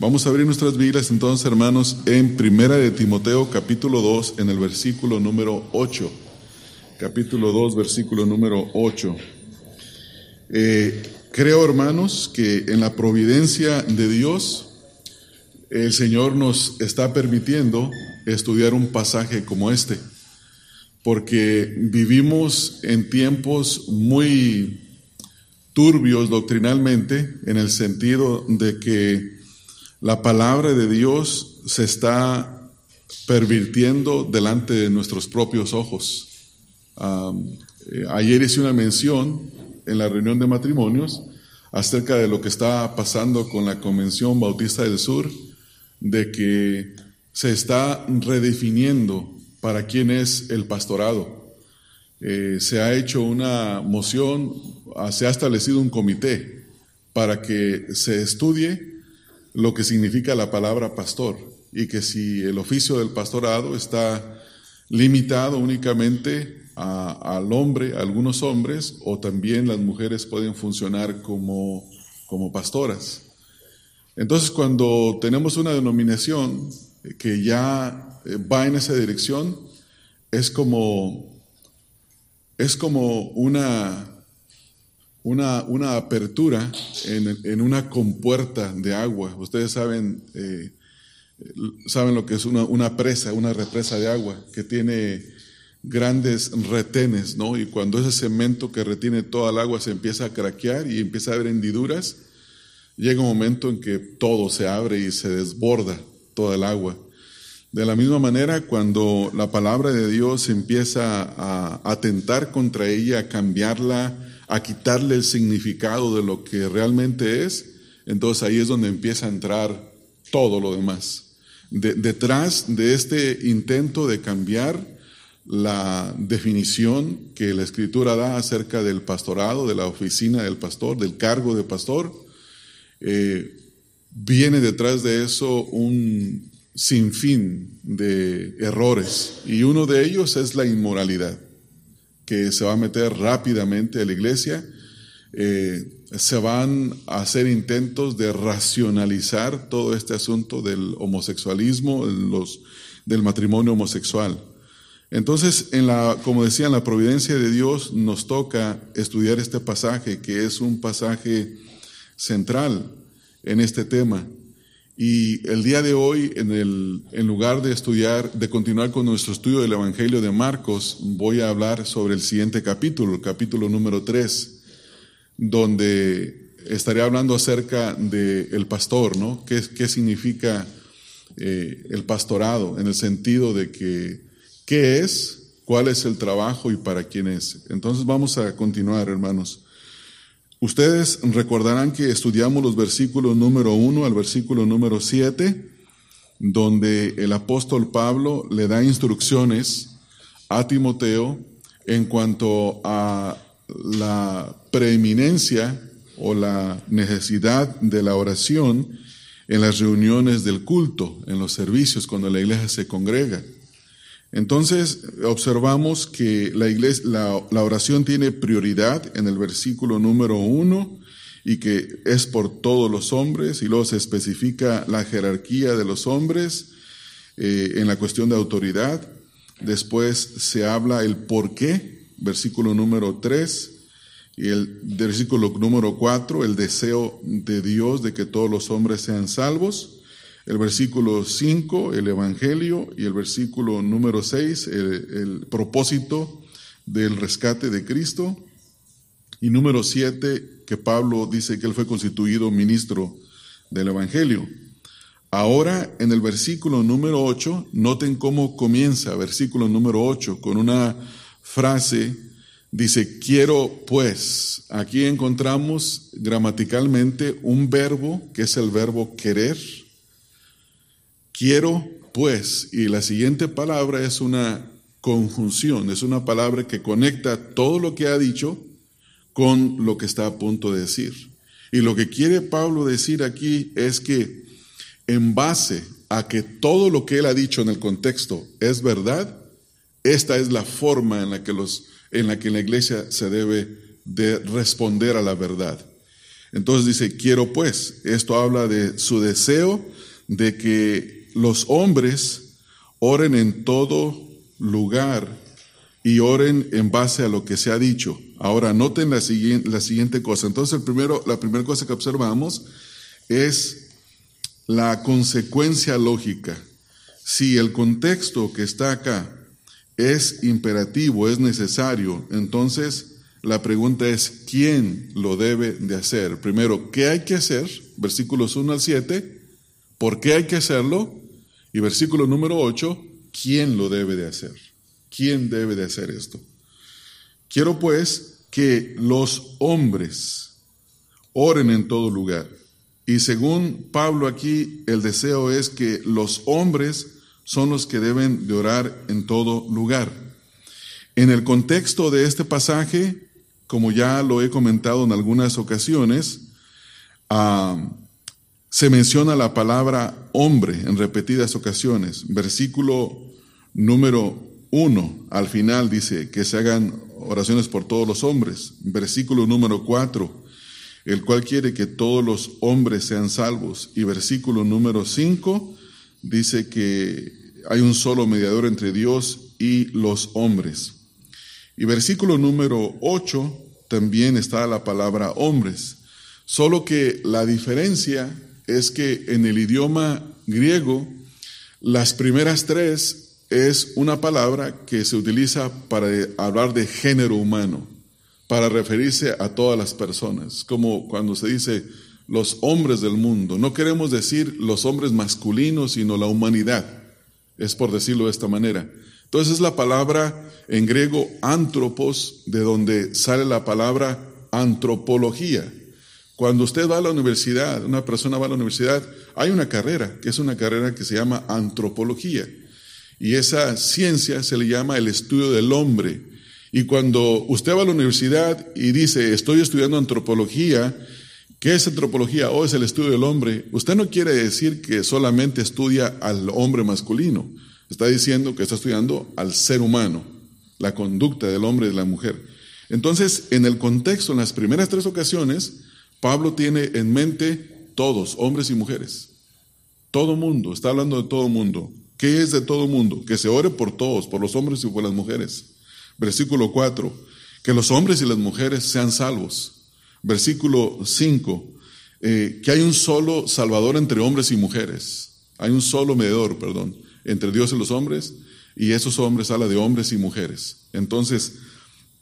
Vamos a abrir nuestras Biblias entonces, hermanos, en Primera de Timoteo, capítulo 2, en el versículo número 8. Capítulo 2, versículo número 8. Eh, creo, hermanos, que en la providencia de Dios, el Señor nos está permitiendo estudiar un pasaje como este, porque vivimos en tiempos muy turbios doctrinalmente, en el sentido de que la palabra de Dios se está pervirtiendo delante de nuestros propios ojos. Eh, ayer hice una mención en la reunión de matrimonios acerca de lo que está pasando con la Convención Bautista del Sur, de que se está redefiniendo para quién es el pastorado. Eh, se ha hecho una moción, se ha establecido un comité para que se estudie lo que significa la palabra pastor y que si el oficio del pastorado está limitado únicamente al hombre, a algunos hombres, o también las mujeres pueden funcionar como, como pastoras. Entonces, cuando tenemos una denominación que ya eh, va en esa dirección, es como, es como una, una, una apertura en, en, una compuerta de agua. Ustedes saben, eh, saben lo que es una, una, presa, una represa de agua, que tiene grandes retenes, ¿no? Y cuando ese cemento que retiene toda el agua se empieza a craquear y empieza a haber hendiduras, llega un momento en que todo se abre y se desborda toda el agua. De la misma manera, cuando la palabra de Dios empieza a atentar contra ella, a cambiarla, a quitarle el significado de lo que realmente es, entonces ahí es donde empieza a entrar todo lo demás. detrás de este intento de cambiar la definición que la escritura da acerca del pastorado, de la oficina del pastor, del cargo de pastor, eh, viene detrás de eso un sinfín de errores y uno de ellos es la inmoralidad que se va a meter rápidamente a la iglesia. Eh, se van a hacer intentos de racionalizar todo este asunto del homosexualismo, del matrimonio homosexual. Entonces, en la, como decía, en la providencia de Dios nos toca estudiar este pasaje, que es un pasaje central en este tema. Y el día de hoy, en, el, en lugar de estudiar, de continuar con nuestro estudio del Evangelio de Marcos, voy a hablar sobre el siguiente capítulo, el capítulo número 3, donde estaré hablando acerca del pastor, ¿no? ¿Qué, qué significa eh, el pastorado? En el sentido de que, ¿qué es? ¿Cuál es el trabajo y para quién es? Entonces vamos a continuar, hermanos. Ustedes recordarán que estudiamos los versículos número 1 al versículo número 7, donde el apóstol Pablo le da instrucciones a Timoteo en cuanto a la preeminencia o la necesidad de la oración en las reuniones del culto, en los servicios, cuando la iglesia se congrega. Entonces observamos que la, iglesia, la, oración tiene prioridad en el versículo número uno y que es por todos los hombres y luego se especifica la jerarquía de los hombres eh, en la cuestión de autoridad. Después se habla el por qué, versículo número tres, y el versículo número cuatro, el deseo de Dios de que todos los hombres sean salvos el versículo 5, el Evangelio, y el versículo número 6, el, propósito del rescate de Cristo, y número 7, que Pablo dice que él fue constituido ministro del Evangelio. Ahora, en el versículo número 8, noten cómo comienza, versículo número 8, con una frase, dice, quiero pues, aquí encontramos gramaticalmente un verbo que es el verbo querer, Quiero pues, y la siguiente palabra es una conjunción, es una palabra que conecta todo lo que ha dicho con lo que está a punto de decir. Y lo que quiere Pablo decir aquí es que en base a que todo lo que él ha dicho en el contexto es verdad, esta es la forma en la que, los, en la, que la iglesia se debe de responder a la verdad. Entonces dice, quiero pues, esto habla de su deseo de que los hombres oren en todo lugar y oren en base a lo que se ha dicho. Ahora, noten la siguiente, la siguiente cosa. Entonces, el primero, la primera cosa que observamos es la consecuencia lógica. Si el contexto que está acá es imperativo, es necesario, entonces la pregunta es, ¿quién lo debe de hacer? Primero, ¿qué hay que hacer? Versículos 1 al 7, ¿por qué hay que hacerlo? Y versículo número 8, ¿quién lo debe de hacer? ¿Quién debe de hacer esto? Quiero pues que los hombres oren en todo lugar. Y según Pablo aquí, el deseo es que los hombres son los que deben de orar en todo lugar. En el contexto de este pasaje, como ya lo he comentado en algunas ocasiones, ah, se menciona la palabra hombre en repetidas ocasiones. Versículo número uno, al final dice que se hagan oraciones por todos los hombres. Versículo número cuatro, el cual quiere que todos los hombres sean salvos. Y versículo número cinco dice que hay un solo mediador entre Dios y los hombres. Y versículo número 8 también está la palabra hombres, solo que la diferencia es que en el idioma griego las primeras tres es una palabra que se utiliza para hablar de género humano, para referirse a todas las personas, como cuando se dice los hombres del mundo. No queremos decir los hombres masculinos, sino la humanidad, es por decirlo de esta manera. Entonces es la palabra en griego antropos, de donde sale la palabra antropología. Cuando usted va a la universidad, una persona va a la universidad, hay una carrera, que es una carrera que se llama antropología. Y esa ciencia se le llama el estudio del hombre. Y cuando usted va a la universidad y dice, estoy estudiando antropología, ¿qué es antropología? O es el estudio del hombre. Usted no quiere decir que solamente estudia al hombre masculino. Está diciendo que está estudiando al ser humano, la conducta del hombre y de la mujer. Entonces, en el contexto, en las primeras tres ocasiones, Pablo tiene en mente todos, hombres y mujeres. Todo mundo, está hablando de todo mundo. ¿Qué es de todo mundo? Que se ore por todos, por los hombres y por las mujeres. Versículo 4, que los hombres y las mujeres sean salvos. Versículo 5, eh, que hay un solo Salvador entre hombres y mujeres. Hay un solo mediador, perdón, entre Dios y los hombres, y esos hombres habla de hombres y mujeres. Entonces,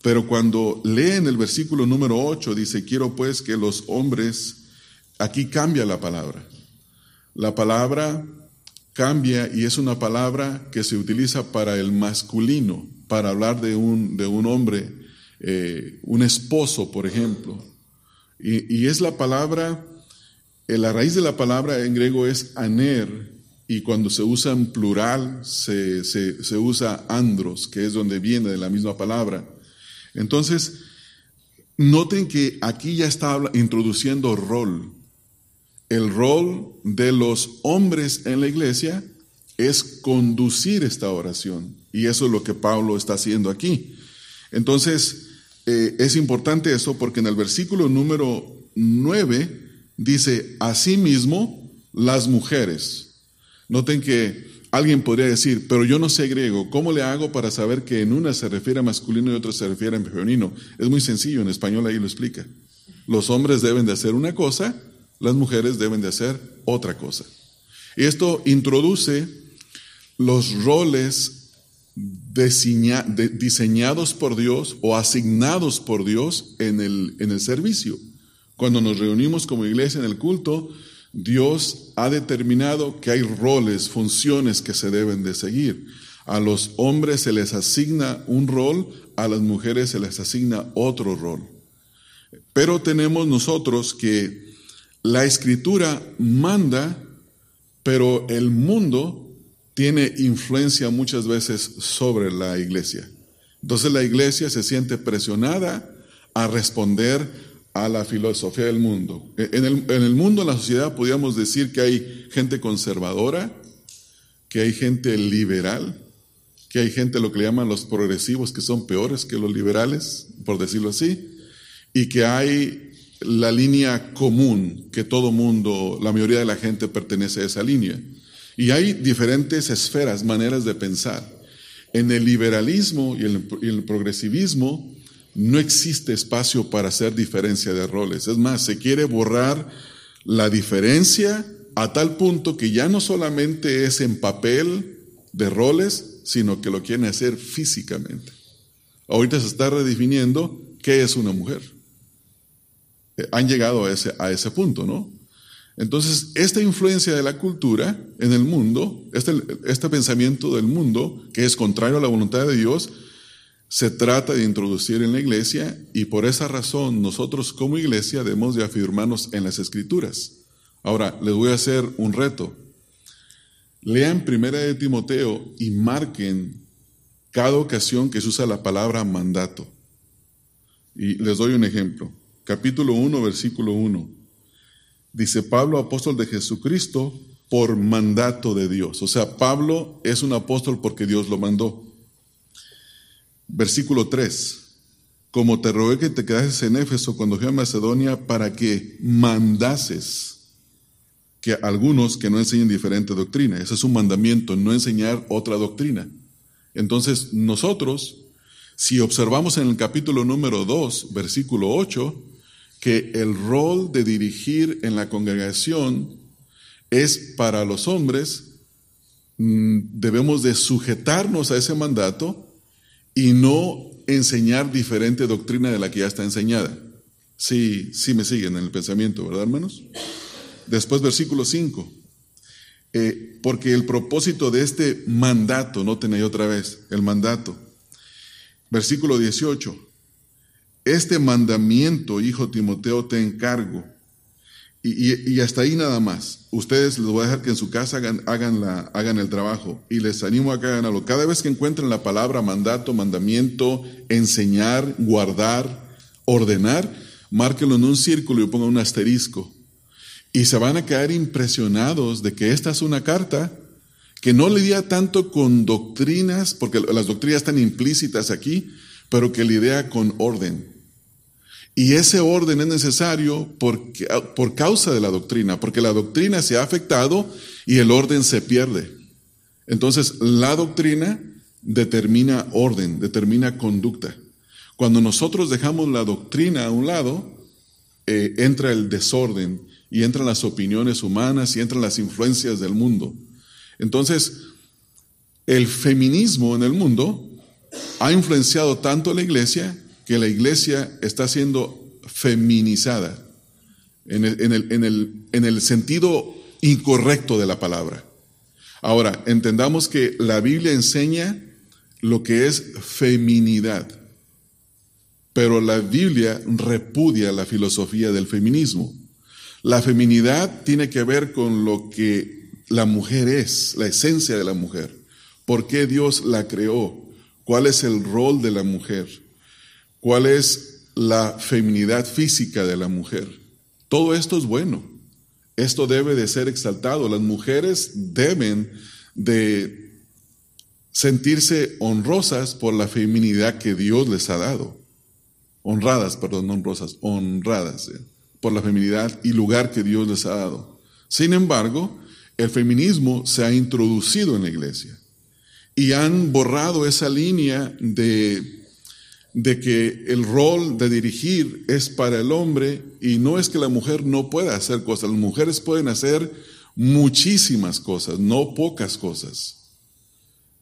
pero cuando leen el versículo número 8, dice, quiero pues que los hombres, aquí cambia la palabra. La palabra cambia y es una palabra que se utiliza para el masculino, para hablar de un, de un hombre, eh, un esposo, por ejemplo. Y, es la palabra, eh, la raíz de la palabra en griego es aner, y cuando se usa en plural se, se usa andros, que es donde viene de la misma palabra. Entonces, noten que aquí ya está introduciendo rol el rol de los hombres en la iglesia es conducir esta oración. Y eso es lo que Pablo está haciendo aquí. Entonces, eh, es importante eso porque en el versículo número 9 dice, asimismo, las mujeres. Noten que alguien podría decir, pero yo no sé griego, ¿cómo le hago para saber que en una se refiere a masculino y otra se refiere a femenino? Es muy sencillo, en español ahí lo explica. Los hombres deben de hacer una cosa las mujeres deben de hacer otra cosa. Y esto introduce los roles diseñados por Dios o asignados por Dios en el, en el servicio. Cuando nos reunimos como iglesia en el culto, Dios ha determinado que hay roles, funciones que se deben de seguir. A los hombres se les asigna un rol, a las mujeres se les asigna otro rol. Pero tenemos nosotros que la escritura manda, pero el mundo tiene influencia muchas veces sobre la iglesia. Entonces la iglesia se siente presionada a responder a la filosofía del mundo. E, en el, en el mundo, en la sociedad, podríamos decir que hay gente conservadora, que hay gente liberal, que hay gente, lo que le llaman los progresivos, que son peores que los liberales, por decirlo así, y que hay la línea común que todo mundo, la mayoría de la gente pertenece a esa línea. Y hay diferentes esferas, maneras de pensar. En el liberalismo y el progresivismo no existe espacio para hacer diferencia de roles. Es más, se quiere borrar la diferencia a tal punto que ya no solamente es en papel de roles, sino que lo quieren hacer físicamente. Ahorita se está redefiniendo qué es una mujer. Eh, han llegado a ese, a ese punto, ¿no? Entonces, esta influencia de la cultura en el mundo, este, este pensamiento del mundo, que es contrario a la voluntad de Dios, se trata de introducir en la iglesia y por esa razón nosotros como iglesia debemos de afirmarnos en las escrituras. Ahora, les voy a hacer un reto. Lean Primera de Timoteo y marquen cada ocasión que se usa la palabra mandato. Y les doy un ejemplo. Capítulo 1, versículo 1. Dice Pablo, apóstol de Jesucristo, por mandato de Dios. O sea, Pablo es un apóstol porque Dios lo mandó. Versículo 3. Como te rogué que te quedases en Éfeso cuando fui a Macedonia para que mandases que algunos que no enseñen diferente doctrina. Ese es un mandamiento, no enseñar otra doctrina. Entonces, nosotros, si observamos en el capítulo número 2, versículo 8, que el rol de dirigir en la congregación es para los hombres, mm, debemos de sujetarnos a ese mandato y no enseñar diferente doctrina de la que ya está enseñada. Sí, sí me siguen en el pensamiento, ¿verdad, hermanos? Después, versículo 5. Eh, porque el propósito de este mandato, no tenéis otra vez, el mandato. Versículo 18. Este mandamiento, hijo Timoteo, te encargo. Y, hasta ahí nada más. Ustedes les voy a dejar que en su casa hagan, la, hagan el trabajo. Y les animo a que hagan. Cada vez que encuentren la palabra mandato, mandamiento, enseñar, guardar, ordenar, márquenlo en un círculo y pongan un asterisco. Y se van a quedar impresionados de que esta es una carta que no lidia tanto con doctrinas, porque las doctrinas están implícitas aquí, pero que lidia con orden. Y ese orden es necesario porque, por causa de la doctrina, porque la doctrina se ha afectado y el orden se pierde. Entonces, la doctrina determina orden, determina conducta. Cuando nosotros dejamos la doctrina a un lado, eh, entra el desorden y entran las opiniones humanas y entran las influencias del mundo. Entonces, el feminismo en el mundo ha influenciado tanto a la iglesia que la iglesia está siendo feminizada en el, en el sentido incorrecto de la palabra. Ahora, entendamos que la Biblia enseña lo que es feminidad, pero la Biblia repudia la filosofía del feminismo. La feminidad tiene que ver con lo que la mujer es, la esencia de la mujer. ¿Por qué Dios la creó? ¿Cuál es el rol de la mujer? ¿Cuál es la feminidad física de la mujer? Todo esto es bueno. Esto debe de ser exaltado. Las mujeres deben de sentirse honrosas por la feminidad que Dios les ha dado. Honradas, perdón, no honrosas, honradas. ¿eh? por la feminidad y lugar que Dios les ha dado. Sin embargo, el feminismo se ha introducido en la iglesia y han borrado esa línea de, de que el rol de dirigir es para el hombre y no es que la mujer no pueda hacer cosas, las mujeres pueden hacer muchísimas cosas, no pocas cosas.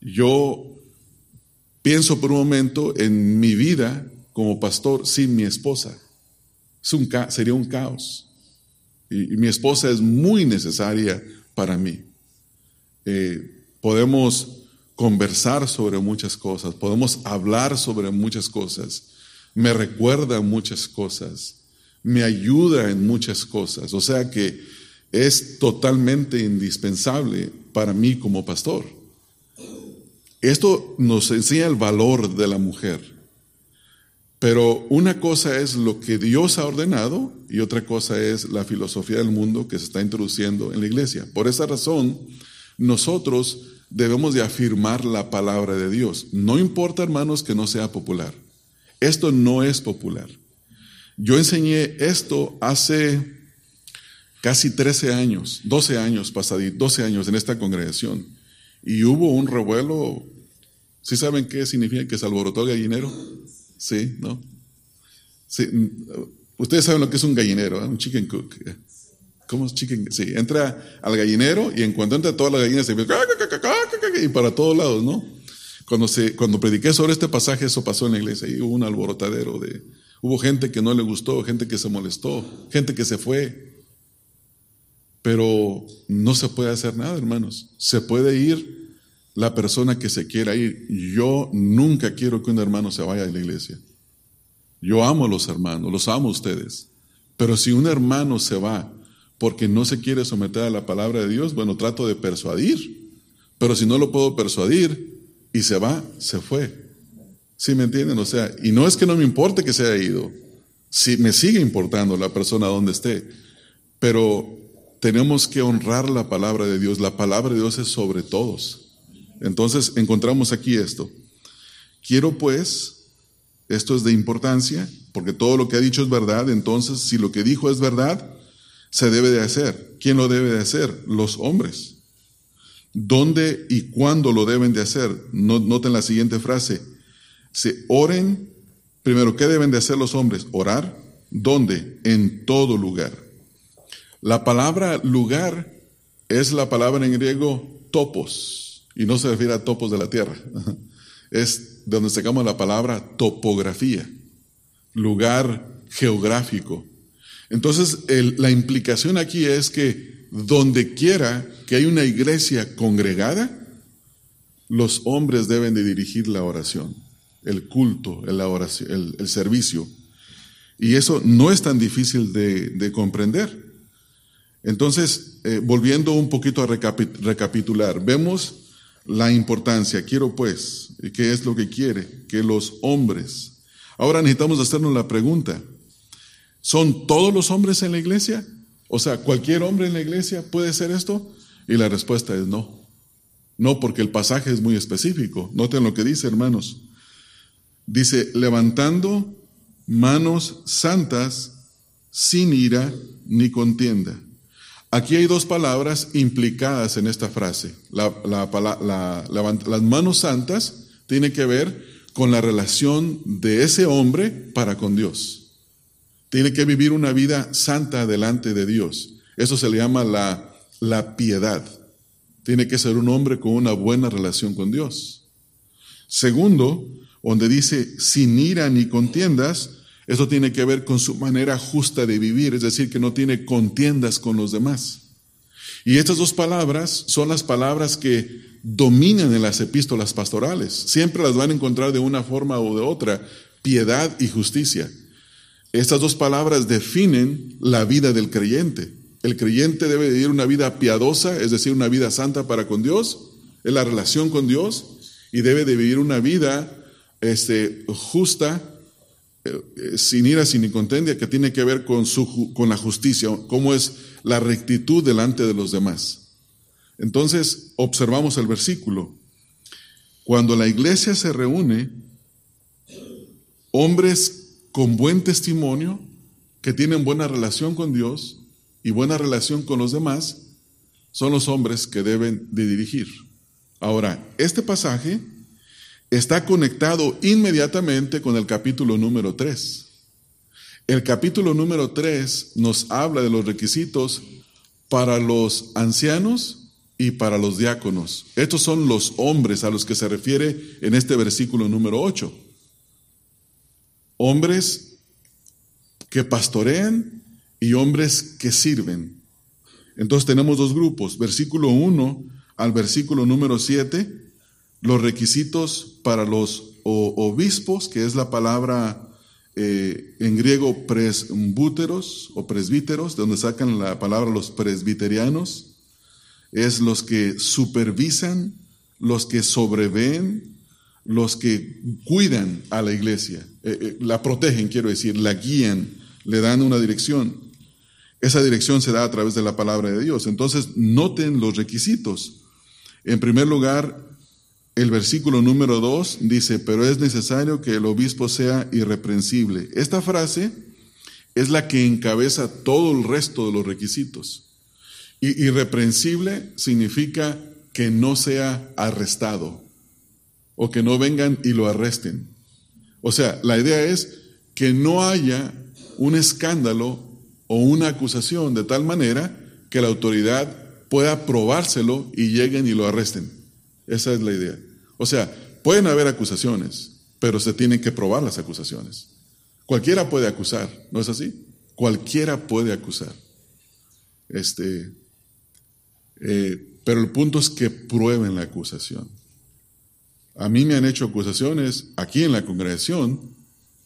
Yo pienso por un momento en mi vida como pastor sin mi esposa sería un caos. Y, mi esposa es muy necesaria para mí. Eh, podemos conversar sobre muchas cosas, podemos hablar sobre muchas cosas, me recuerda muchas cosas, me ayuda en muchas cosas, o sea que es totalmente indispensable para mí como pastor. Esto nos enseña el valor de la mujer. Pero una cosa es lo que Dios ha ordenado y otra cosa es la filosofía del mundo que se está introduciendo en la iglesia. Por esa razón, nosotros debemos de afirmar la palabra de Dios. No importa, hermanos, que no sea popular. Esto no es popular. Yo enseñé esto hace casi 13 años, 12 años pasadí, 12 años en esta congregación. Y hubo un revuelo. ¿Sí saben qué significa que se alborotó el gallinero? Sí, ¿no? Sí, ustedes saben lo que es un gallinero, ¿eh? un chicken cook. ¿Cómo es chicken? Sí, entra al gallinero y en cuanto entra todas las gallinas se ve y para todos lados, ¿no? Cuando, cuando prediqué sobre este pasaje, eso pasó en la iglesia y hubo un alborotadero de... Hubo gente que no le gustó, gente que se molestó, gente que se fue. Pero no se puede hacer nada, hermanos. Se puede ir la persona que se quiera ir. Yo nunca quiero que un hermano se vaya de la iglesia. Yo amo a los hermanos, los amo a ustedes. Pero si un hermano se va porque no se quiere someter a la palabra de Dios, bueno, trato de persuadir. Pero si no lo puedo persuadir y se va, se fue. ¿Sí me entienden? O sea, y no es que no me importe que se haya ido. Si me sigue importando la persona donde esté. Pero tenemos que honrar la palabra de Dios. La palabra de Dios es sobre todos. Entonces encontramos aquí esto. Quiero pues, esto es de importancia, porque todo lo que ha dicho es verdad, entonces si lo que dijo es verdad, se debe de hacer. ¿Quién lo debe de hacer? Los hombres. ¿Dónde y cuándo lo deben de hacer? Noten la siguiente frase. Se oren, primero, ¿qué deben de hacer los hombres? Orar. ¿Dónde? En todo lugar. La palabra lugar es la palabra en griego topos, y no se refiere a topos de la tierra, es de donde sacamos la palabra topografía, lugar geográfico. Entonces, la implicación aquí es que donde quiera que hay una iglesia congregada, los hombres deben de dirigir la oración, el culto, el, servicio. Y eso no es tan difícil de comprender. Entonces, eh, volviendo un poquito a recapitular, vemos la importancia. Quiero pues, ¿qué es lo que quiere? Que los hombres. Ahora necesitamos hacernos la pregunta, ¿son todos los hombres en la iglesia? O sea, ¿cualquier hombre en la iglesia puede ser esto? Y la respuesta es no. No, porque el pasaje es muy específico. Noten lo que dice, hermanos. Dice, levantando manos santas sin ira ni contienda. Aquí hay dos palabras implicadas en esta frase. las manos santas tienen que ver con la relación de ese hombre para con Dios. Tiene que vivir una vida santa delante de Dios. Eso se le llama la, la piedad. Tiene que ser un hombre con una buena relación con Dios. Segundo, donde dice sin ira ni contiendas, eso tiene que ver con su manera justa de vivir, es decir, que no tiene contiendas con los demás. Y estas dos palabras son las palabras que dominan en las epístolas pastorales. Siempre las van a encontrar de una forma o de otra, piedad y justicia. Estas dos palabras definen la vida del creyente. El creyente debe vivir una vida piadosa, es decir, una vida santa para con Dios, en la relación con Dios, y debe de vivir una vida este, justa eh, sin ira, sin contendia, que tiene que ver con, su, con la justicia, cómo es la rectitud delante de los demás. Entonces, observamos el versículo. Cuando la iglesia se reúne, hombres con buen testimonio, que tienen buena relación con Dios y buena relación con los demás, son los hombres que deben de dirigir. Ahora, este pasaje está conectado inmediatamente con el capítulo número 3. El capítulo número 3 nos habla de los requisitos para los ancianos y para los diáconos. Estos son los hombres a los que se refiere en este versículo número 8. Hombres que pastorean y hombres que sirven. Entonces tenemos dos grupos, versículo 1 al versículo número 7 los requisitos para los obispos, que es la palabra eh, en griego presbúteros o presbíteros, de donde sacan la palabra los presbiterianos, es los que supervisan, los que sobreveen, los que cuidan a la iglesia, eh, eh, la protegen, quiero decir, la guían, le dan una dirección. Esa dirección se da a través de la palabra de Dios. Entonces, noten los requisitos. En primer lugar, el versículo número 2 dice, pero es necesario que el obispo sea irreprensible. Esta frase es la que encabeza todo el resto de los requisitos. Y irreprensible significa que no sea arrestado o que no vengan y lo arresten. O sea, la idea es que no haya un escándalo o una acusación de tal manera que la autoridad pueda probárselo y lleguen y lo arresten. Esa es la idea. O sea, pueden haber acusaciones, pero se tienen que probar las acusaciones. Cualquiera puede acusar, ¿no es así? Cualquiera puede acusar. Este, eh, pero el punto es que prueben la acusación. A mí me han hecho acusaciones aquí en la congregación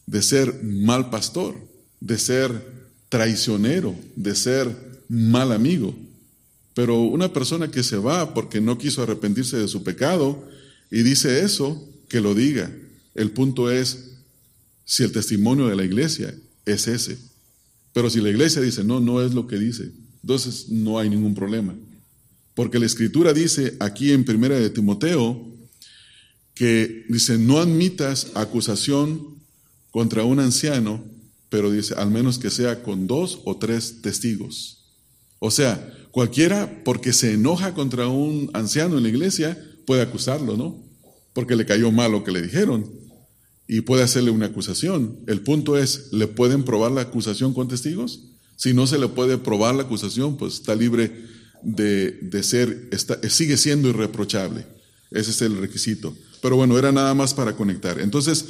de ser mal pastor, de ser traicionero, de ser mal amigo. Pero una persona que se va porque no quiso arrepentirse de su pecado y dice eso, que lo diga. El punto es si el testimonio de la iglesia es ese. Pero si la iglesia dice, no, no es lo que dice, entonces no hay ningún problema. Porque la escritura dice aquí en primera de Timoteo que dice, no admitas acusación contra un anciano, pero dice, al menos que sea con dos o tres testigos. O sea, cualquiera porque se enoja contra un anciano en la iglesia puede acusarlo, ¿no? Porque le cayó mal lo que le dijeron y puede hacerle una acusación. El punto es, ¿le pueden probar la acusación con testigos? Si no se le puede probar la acusación, pues está libre de, ser, está, sigue siendo irreprochable. Ese es el requisito. Pero bueno, era nada más para conectar. Entonces,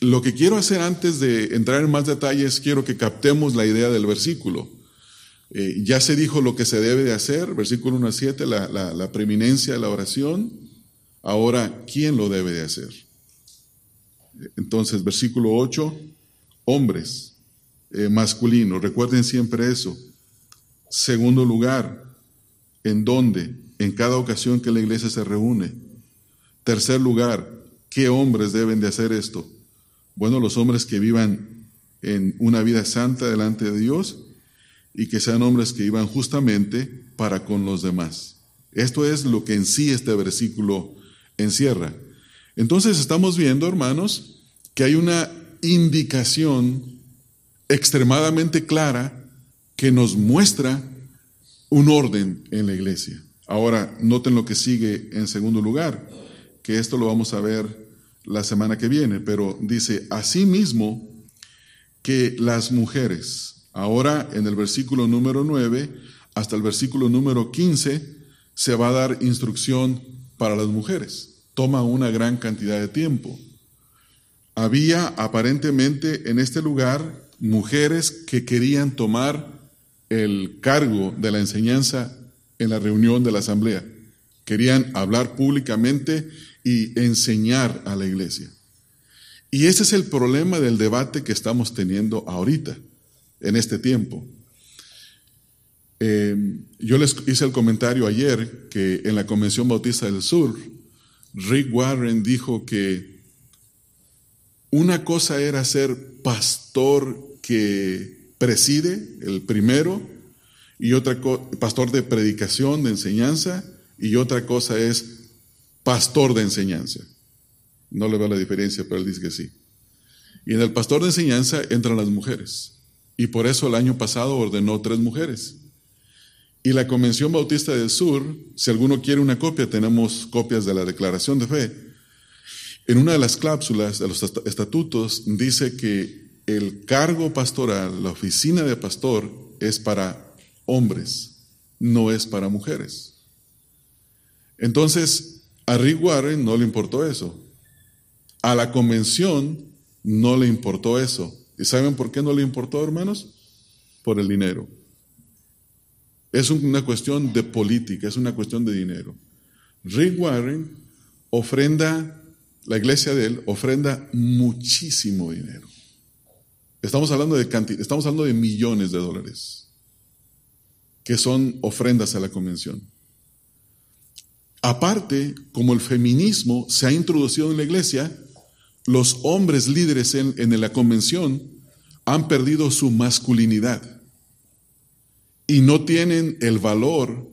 lo que quiero hacer antes de entrar en más detalles, quiero que captemos la idea del versículo. Eh, ya se dijo lo que se debe de hacer, versículo 1 a 7, la, la, preeminencia de la oración. Ahora, ¿quién lo debe de hacer? Entonces, versículo 8, hombres eh, masculinos, recuerden siempre eso. Segundo lugar, ¿En dónde? En cada ocasión que la iglesia se reúne. Tercer lugar, ¿qué hombres deben de hacer esto? Bueno, los hombres que vivan en una vida santa delante de Dios y que sean hombres que vivan justamente para con los demás. Esto es lo que en sí este versículo encierra. Entonces estamos viendo, hermanos, que hay una indicación extremadamente clara que nos muestra un orden en la iglesia. Ahora, noten lo que sigue en segundo lugar, que esto lo vamos a ver la semana que viene, pero dice, asimismo que las mujeres, ahora en el versículo número 9 hasta el versículo número 15, se va a dar instrucción para las mujeres. Toma una gran cantidad de tiempo. Había aparentemente en este lugar mujeres que querían tomar el cargo de la enseñanza en la reunión de la asamblea. Querían hablar públicamente y enseñar a la iglesia. Y ese es el problema del debate que estamos teniendo ahorita, en este tiempo. Eh, yo les hice el comentario ayer que en la Convención Bautista del Sur, Rick Warren dijo que una cosa era ser pastor que preside, el primero, y otra pastor de predicación, de enseñanza, y otra cosa es pastor de enseñanza. No le veo la diferencia, pero él dice que sí. Y en el pastor de enseñanza entran las mujeres. Y por eso el año pasado ordenó tres mujeres. Y la Convención Bautista del Sur, si alguno quiere una copia, tenemos copias de la Declaración de Fe. En una de las cláusulas de los estatutos dice que el cargo pastoral, la oficina de pastor, es para hombres, no es para mujeres. Entonces, a Rick Warren no le importó eso. A la convención no le importó eso. ¿Y saben por qué no le importó, hermanos? Por el dinero. Es una cuestión de política, es una cuestión de dinero. Rick Warren ofrenda, la iglesia de él ofrenda muchísimo dinero. Estamos hablando de estamos hablando de millones de dólares que son ofrendas a la convención. Aparte, como el feminismo se ha introducido en la iglesia, los hombres líderes en, la convención han perdido su masculinidad y no tienen el valor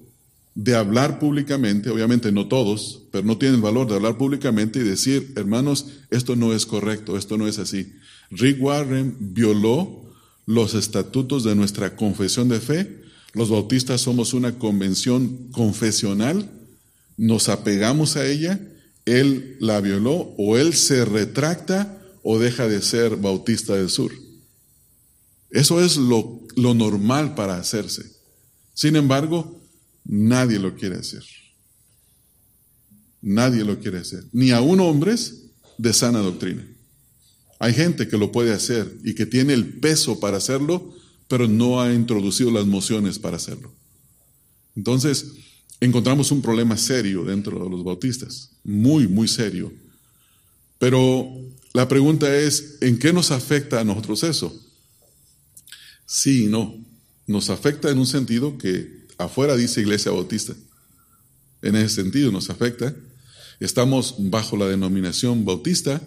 de hablar públicamente, obviamente no todos, pero no tienen valor de hablar públicamente y decir, hermanos, esto no es correcto, esto no es así. Rick Warren violó los estatutos de nuestra confesión de fe. Los bautistas somos una convención confesional, nos apegamos a ella, él la violó o él se retracta o deja de ser bautista del sur. Eso es lo, lo normal para hacerse. Sin embargo, nadie lo quiere hacer. Nadie lo quiere hacer. Ni aún hombres de sana doctrina. Hay gente que lo puede hacer y que tiene el peso para hacerlo, pero no ha introducido las mociones para hacerlo. Entonces, encontramos un problema serio dentro de los bautistas, muy, muy serio. Pero la pregunta es, ¿en qué nos afecta a nosotros eso? Sí y no. Nos afecta en un sentido que afuera dice Iglesia Bautista. En ese sentido nos afecta. Estamos bajo la denominación bautista,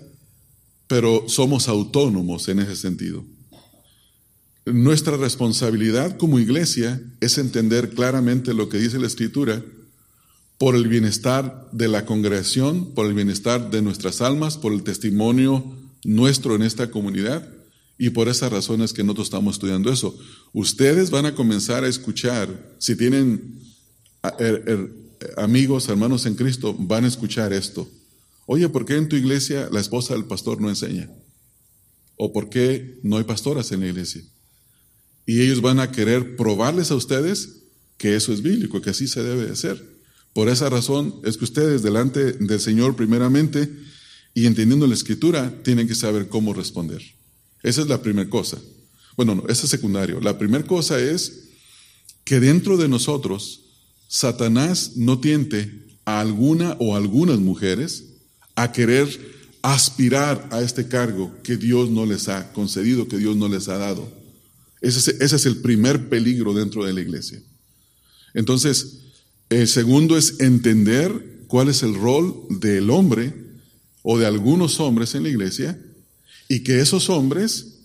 pero somos autónomos en ese sentido. Nuestra responsabilidad como iglesia es entender claramente lo que dice la Escritura por el bienestar de la congregación, por el bienestar de nuestras almas, por el testimonio nuestro en esta comunidad. Y por esas razones que nosotros estamos estudiando eso. Ustedes van a comenzar a escuchar, si tienen er, er, amigos, hermanos en Cristo, van a escuchar esto. Oye, ¿por qué en tu iglesia la esposa del pastor no enseña? ¿O por qué no hay pastoras en la iglesia? Y ellos van a querer probarles a ustedes que eso es bíblico, que así se debe de hacer. Por esa razón es que ustedes delante del Señor primeramente y entendiendo la escritura tienen que saber cómo responder. Esa es la primera cosa. Bueno, no, esa es secundario. La primera cosa es que dentro de nosotros Satanás no tiente a alguna o algunas mujeres a querer aspirar a este cargo que Dios no les ha concedido, que Dios no les ha dado. Ese es, el primer peligro dentro de la iglesia. Entonces, el segundo es entender cuál es el rol del hombre o de algunos hombres en la iglesia y que esos hombres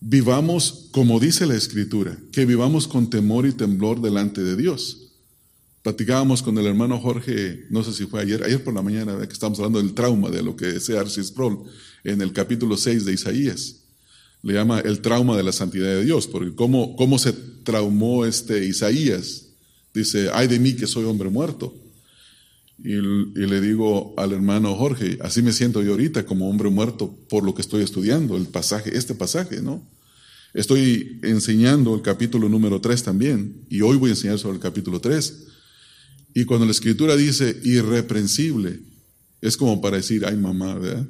vivamos como dice la escritura, que vivamos con temor y temblor delante de Dios. Platicábamos con el hermano Jorge, no sé si fue ayer, ayer por la mañana, que estamos hablando del trauma de lo que decía Arcis Sproul en el capítulo 6 de Isaías. Le llama el trauma de la santidad de Dios, porque cómo, cómo se traumó este Isaías. Dice, ay de mí que soy hombre muerto. Y, y, le digo al hermano Jorge, así me siento yo ahorita como hombre muerto por lo que estoy estudiando, el pasaje, este pasaje, ¿no? Estoy enseñando el capítulo número 3 también, y hoy voy a enseñar sobre el capítulo 3. Y cuando la escritura dice irreprensible, es como para decir, ay mamá, ¿verdad?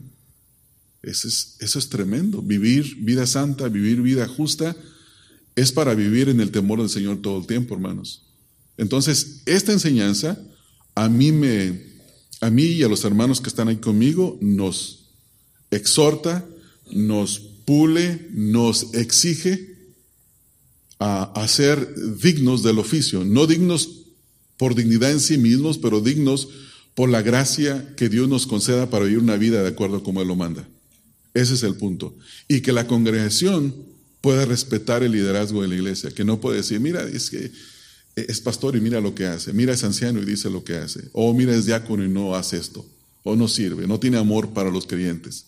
Eso es, eso es tremendo. Vivir vida santa, vivir vida justa, es para vivir en el temor del Señor todo el tiempo, hermanos. Entonces, esta enseñanza a mí me, a mí y a los hermanos que están ahí conmigo, nos exhorta, nos pule, nos exige a, a ser dignos del oficio, no dignos por dignidad en sí mismos, pero dignos por la gracia que Dios nos conceda para vivir una vida de acuerdo como Él lo manda. Ese es el punto. Y que la congregación pueda respetar el liderazgo de la iglesia, que no puede decir, mira, es que es pastor y mira lo que hace, mira es anciano y dice lo que hace, o mira es diácono y no hace esto, o no sirve, no tiene amor para los creyentes.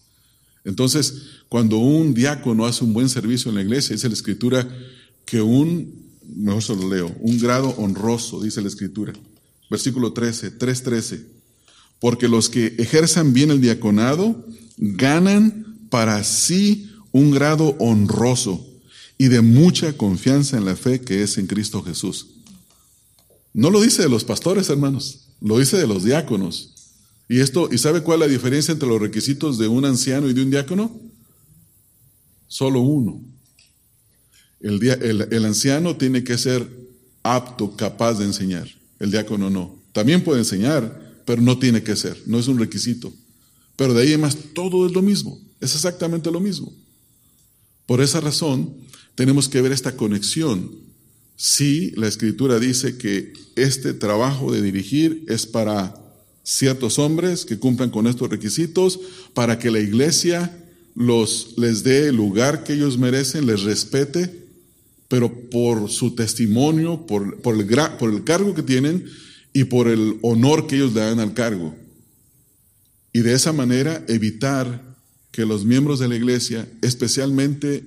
Entonces, cuando un diácono hace un buen servicio en la iglesia, dice la escritura que un mejor se lo leo, un grado honroso, dice la escritura. Versículo 13, 3.13. Porque los que ejerzan bien el diaconado ganan para sí un grado honroso y de mucha confianza en la fe que es en Cristo Jesús. No lo dice de los pastores, hermanos, lo dice de los diáconos. ¿Y esto, y sabe cuál es la diferencia entre los requisitos de un anciano y de un diácono? Solo uno. El, anciano tiene que ser apto, capaz de enseñar. El diácono no. También puede enseñar, pero no tiene que ser. No es un requisito. Pero de ahí en más todo es lo mismo. Es exactamente lo mismo. Por esa razón, tenemos que ver esta conexión. Si la escritura dice que este trabajo de dirigir es para ciertos hombres que cumplan con estos requisitos, para que la iglesia los, les dé el lugar que ellos merecen, les respete, pero por su testimonio, por, el, por el cargo que tienen y por el honor que ellos le dan al cargo. Y de esa manera evitar que los miembros de la iglesia, especialmente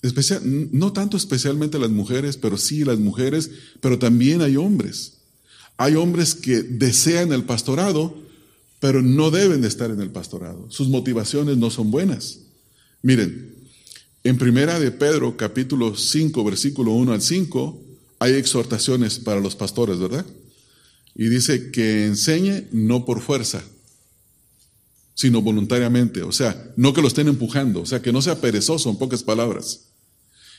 especial, no tanto especialmente las mujeres, pero sí las mujeres, pero también hay hombres. Hay hombres que desean el pastorado, pero no deben de estar en el pastorado. Sus motivaciones no son buenas. Miren, en primera de Pedro, capítulo 5, versículo 1 al 5, hay exhortaciones para los pastores, ¿verdad? Y dice que enseñe no por fuerza, sino voluntariamente. O sea, no que lo estén empujando, o sea, que no sea perezoso, en pocas palabras.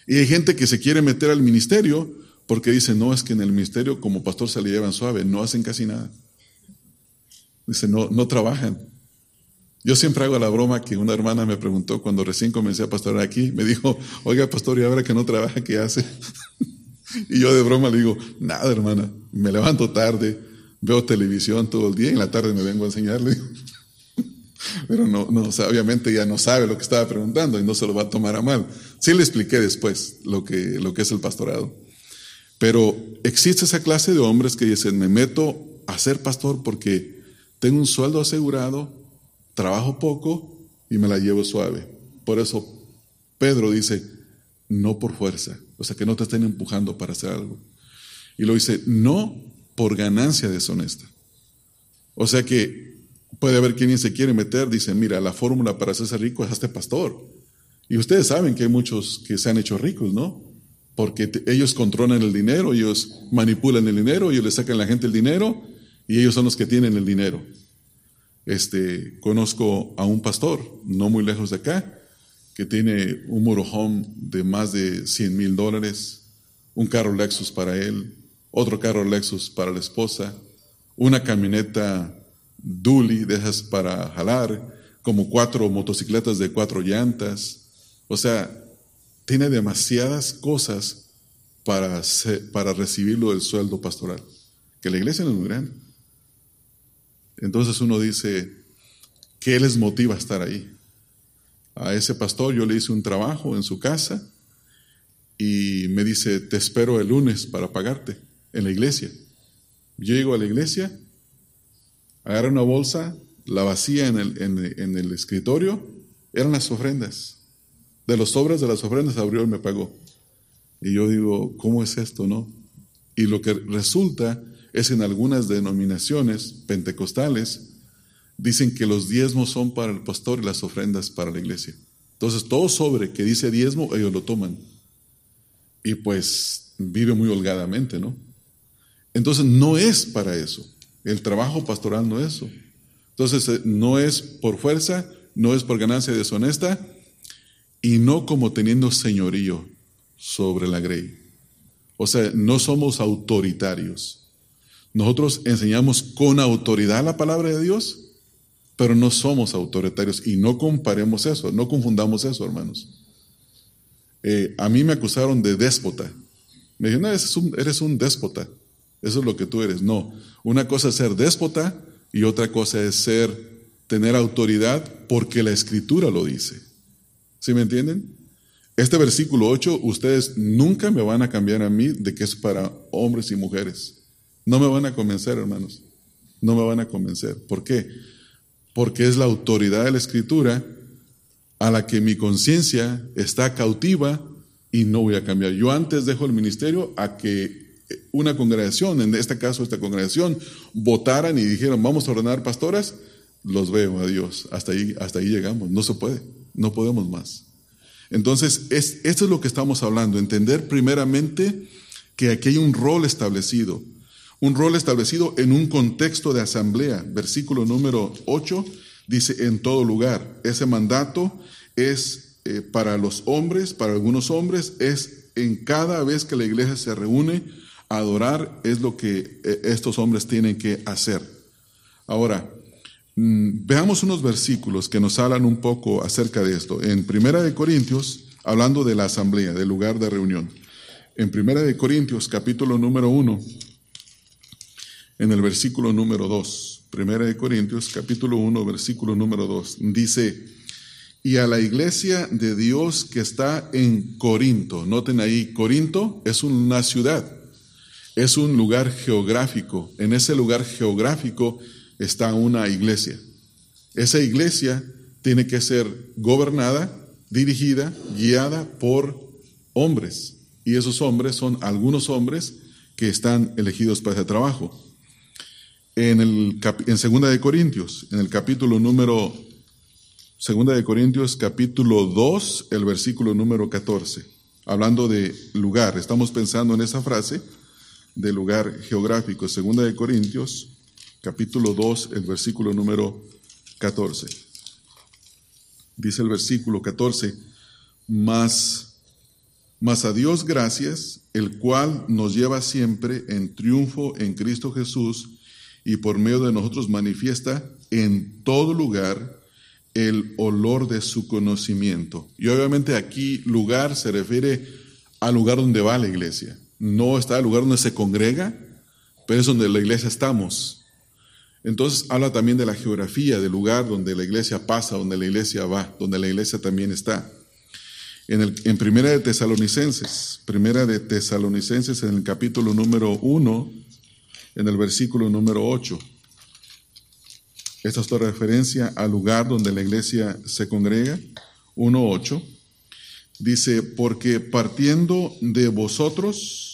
Y hay gente que se quiere meter al ministerio porque dice, no, es que en el ministerio como pastor se le llevan suave, no hacen casi nada. Dice, no, no trabajan. Yo siempre hago la broma que una hermana me preguntó cuando recién comencé a pastorar aquí, me dijo, oiga pastor, ¿y ahora que no trabaja, qué hace? y yo de broma le digo, nada hermana, me levanto tarde, veo televisión todo el día y en la tarde me vengo a enseñarle. Pero no, no, obviamente ya no sabe lo que estaba preguntando y no se lo va a tomar a mal. Sí le expliqué después lo que, lo que es el pastorado. Pero existe esa clase de hombres que dicen, me meto a ser pastor porque tengo un sueldo asegurado, trabajo poco y me la llevo suave. Por eso Pedro dice, no por fuerza, o sea, que no te estén empujando para hacer algo. Y lo dice, no por ganancia deshonesta. O sea que Puede haber quien se quiere meter, dice, mira, la fórmula para hacerse rico es este pastor. Y ustedes saben que hay muchos que se han hecho ricos, ¿no? Porque ellos controlan el dinero, ellos manipulan el dinero, ellos le sacan a la gente el dinero y ellos son los que tienen el dinero. Este, conozco a un pastor, no muy lejos de acá, que tiene un motorhome de más de 100 mil dólares, un carro Lexus para él, otro carro Lexus para la esposa, una camioneta dually de esas para jalar, como cuatro motocicletas de cuatro llantas. O sea, tiene demasiadas cosas para, para recibirlo del sueldo pastoral, que la iglesia no es muy grande. Entonces uno dice, ¿qué les motiva a estar ahí? A ese pastor yo le hice un trabajo en su casa y me dice, te espero el lunes para pagarte en la iglesia. Yo llego a la iglesia agarra una bolsa, la vacía en el, escritorio, eran las ofrendas. De los sobres de las ofrendas abrió y me pagó. Y yo digo, ¿cómo es esto, no? Y lo que resulta es en algunas denominaciones pentecostales dicen que los diezmos son para el pastor y las ofrendas para la iglesia. Entonces, todo sobre que dice diezmo, ellos lo toman. Y pues vive muy holgadamente, ¿no? Entonces, no es para eso. El trabajo pastoral no es eso. Entonces, eh, no es por fuerza, no es por ganancia deshonesta y no como teniendo señorío sobre la grey. O sea, no somos autoritarios. Nosotros enseñamos con autoridad la palabra de Dios, pero no somos autoritarios y no comparemos eso, no confundamos eso, hermanos. Eh, a mí me acusaron de déspota. Me dijeron, eres un, eres un déspota. Eso es lo que tú eres. No, una cosa es ser déspota y otra cosa es ser, tener autoridad porque la escritura lo dice. ¿Sí me entienden? Este versículo 8, ustedes nunca me van a cambiar a mí de que es para hombres y mujeres. No me van a convencer, hermanos. No me van a convencer. ¿Por qué? Porque es la autoridad de la escritura a la que mi conciencia está cautiva y no voy a cambiar. Yo antes dejo el ministerio a que una congregación, en este caso esta congregación, votaran y dijeran, vamos a ordenar pastoras, los veo, adiós, hasta ahí, hasta ahí llegamos, no se puede, no podemos más. Entonces, es, esto es lo que estamos hablando, entender primeramente que aquí hay un rol establecido, un rol establecido en un contexto de asamblea. Versículo número 8 dice, en todo lugar, ese mandato es eh, para los hombres, para algunos hombres, es en cada vez que la iglesia se reúne Adorar es lo que eh, estos hombres tienen que hacer. Ahora, mm, veamos unos versículos que nos hablan un poco acerca de esto. En Primera de Corintios, hablando de la asamblea, del lugar de reunión. En Primera de Corintios, capítulo número 1, en el versículo número 2. Primera de Corintios, capítulo 1, versículo número 2. Dice, y a la iglesia de Dios que está en Corinto. Noten ahí, Corinto es una ciudad es un lugar geográfico. En ese lugar geográfico está una iglesia. Esa iglesia tiene que ser gobernada, dirigida, guiada por hombres. Y esos hombres son algunos hombres que están elegidos para ese trabajo. En, el, en Segunda de Corintios, en el capítulo número, Segunda de Corintios capítulo 2, el versículo número 14, hablando de lugar, estamos pensando en esa frase de lugar geográfico. Segunda de Corintios capítulo 2, el versículo número 14. Dice el versículo 14, más a Dios gracias, el cual nos lleva siempre en triunfo en Cristo Jesús y por medio de nosotros manifiesta en todo lugar el olor de su conocimiento. Y obviamente aquí lugar se refiere al lugar donde va la iglesia. No está el lugar donde se congrega, pero es donde la iglesia estamos. Entonces habla también de la geografía del lugar donde la iglesia pasa, donde la iglesia va, donde la iglesia también está. En, el, en Primera de Tesalonicenses, Primera de Tesalonicenses en el capítulo número 1, en el versículo número 8. Esta es toda referencia al lugar donde la iglesia se congrega, 1.8. Dice, porque partiendo de vosotros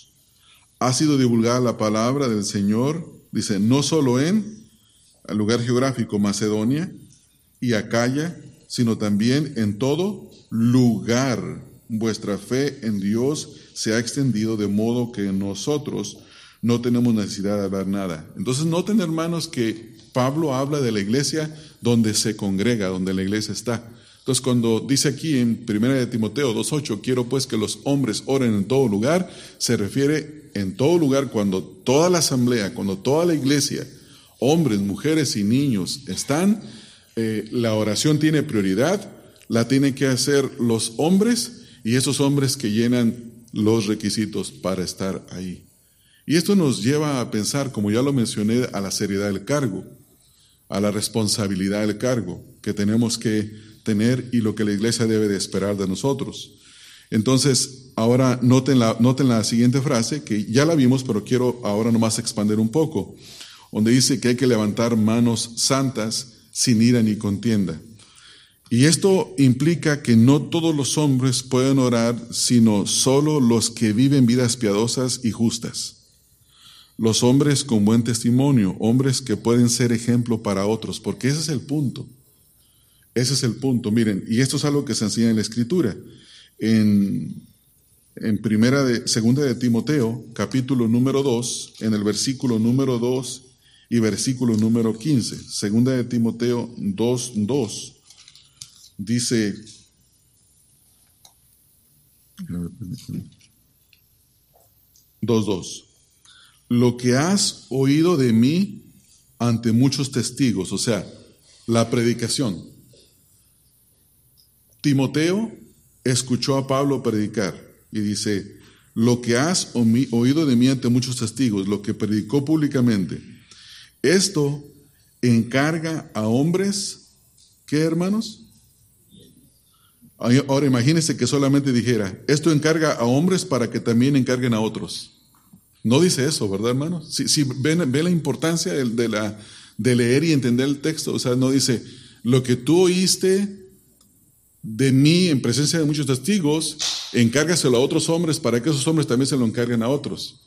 ha sido divulgada la palabra del Señor, dice, no solo en el lugar geográfico Macedonia y Acaya, sino también en todo lugar. Vuestra fe en Dios se ha extendido de modo que nosotros no tenemos necesidad de hablar nada. Entonces noten hermanos que Pablo habla de la iglesia donde se congrega, donde la iglesia está. Entonces cuando dice aquí en 1 de Timoteo 2.8, quiero pues que los hombres oren en todo lugar, se refiere en todo lugar cuando toda la asamblea, cuando toda la iglesia, hombres, mujeres y niños están, eh, la oración tiene prioridad, la tienen que hacer los hombres y esos hombres que llenan los requisitos para estar ahí. Y esto nos lleva a pensar, como ya lo mencioné, a la seriedad del cargo, a la responsabilidad del cargo que tenemos que tener y lo que la iglesia debe de esperar de nosotros. Entonces, ahora noten la, noten la siguiente frase, que ya la vimos, pero quiero ahora nomás expandir un poco, donde dice que hay que levantar manos santas sin ira ni contienda. Y esto implica que no todos los hombres pueden orar, sino solo los que viven vidas piadosas y justas. Los hombres con buen testimonio, hombres que pueden ser ejemplo para otros, porque ese es el punto. Ese es el punto. Miren, y esto es algo que se enseña en la Escritura. En, en primera de, segunda de Timoteo, capítulo número 2, en el versículo número 2 y versículo número 15. Segunda de Timoteo 2, 2 dice, dos, dos, lo que has oído de mí ante muchos testigos, o sea, la predicación. Timoteo escuchó a Pablo predicar y dice, lo que has oído de mí ante muchos testigos, lo que predicó públicamente, esto encarga a hombres, ¿qué hermanos? Ahora imagínense que solamente dijera, esto encarga a hombres para que también encarguen a otros. No dice eso, ¿verdad, hermanos? Si, si ven, la importancia de, la, de leer y entender el texto, o sea, no dice, lo que tú oíste de mí en presencia de muchos testigos, encárgaselo a otros hombres para que esos hombres también se lo encarguen a otros.